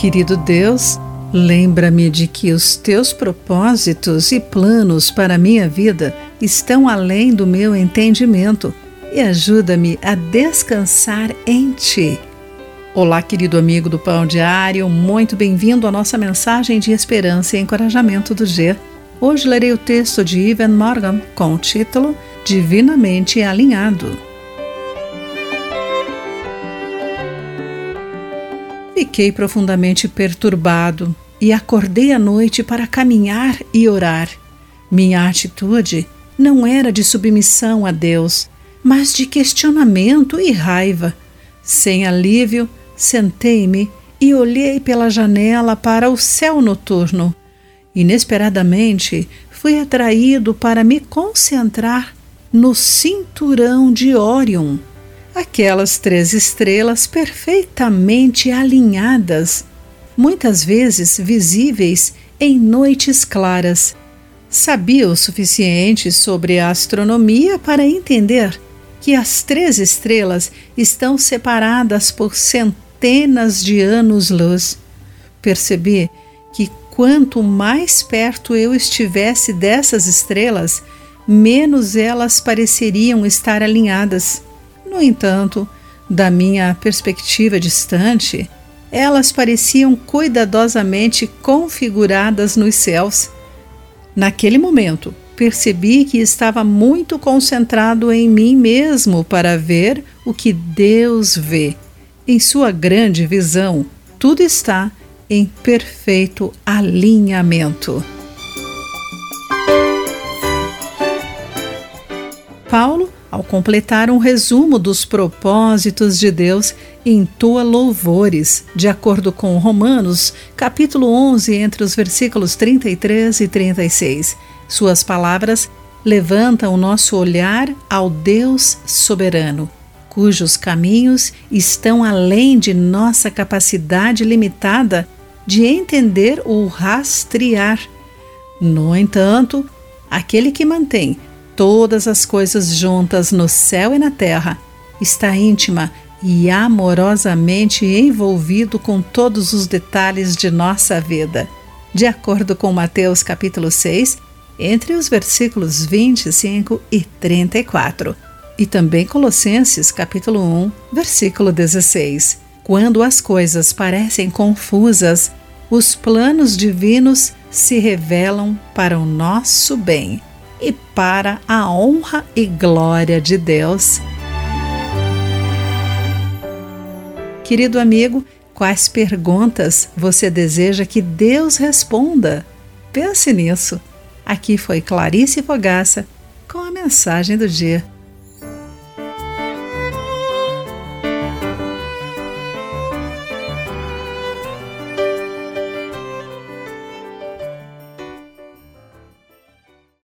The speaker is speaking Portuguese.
Querido Deus, lembra-me de que os teus propósitos e planos para a minha vida estão além do meu entendimento e ajuda-me a descansar em ti. Olá, querido amigo do Pão Diário, muito bem-vindo à nossa mensagem de esperança e encorajamento do G. Hoje lerei o texto de Ivan Morgan com o título Divinamente Alinhado. Fiquei profundamente perturbado e acordei à noite para caminhar e orar. Minha atitude não era de submissão a Deus, mas de questionamento e raiva. Sem alívio, sentei-me e olhei pela janela para o céu noturno. Inesperadamente, fui atraído para me concentrar no cinturão de Órion aquelas três estrelas perfeitamente alinhadas, muitas vezes visíveis em noites claras. Sabia o suficiente sobre a astronomia para entender que as três estrelas estão separadas por centenas de anos-luz. Percebi que quanto mais perto eu estivesse dessas estrelas, menos elas pareceriam estar alinhadas. No entanto, da minha perspectiva distante, elas pareciam cuidadosamente configuradas nos céus. Naquele momento, percebi que estava muito concentrado em mim mesmo para ver o que Deus vê. Em sua grande visão, tudo está em perfeito alinhamento. Paulo ao completar um resumo dos propósitos de Deus, entoa louvores, de acordo com Romanos, capítulo 11, entre os versículos 33 e 36. Suas palavras levantam o nosso olhar ao Deus soberano, cujos caminhos estão além de nossa capacidade limitada de entender ou rastrear. No entanto, aquele que mantém todas as coisas juntas no céu e na terra, está íntima e amorosamente envolvido com todos os detalhes de nossa vida. De acordo com Mateus capítulo 6, entre os versículos 25 e 34, e também Colossenses capítulo 1, versículo 16. Quando as coisas parecem confusas, os planos divinos se revelam para o nosso bem e para a honra e glória de Deus. Querido amigo, quais perguntas você deseja que Deus responda? Pense nisso. Aqui foi Clarice Fogaça com a mensagem do dia.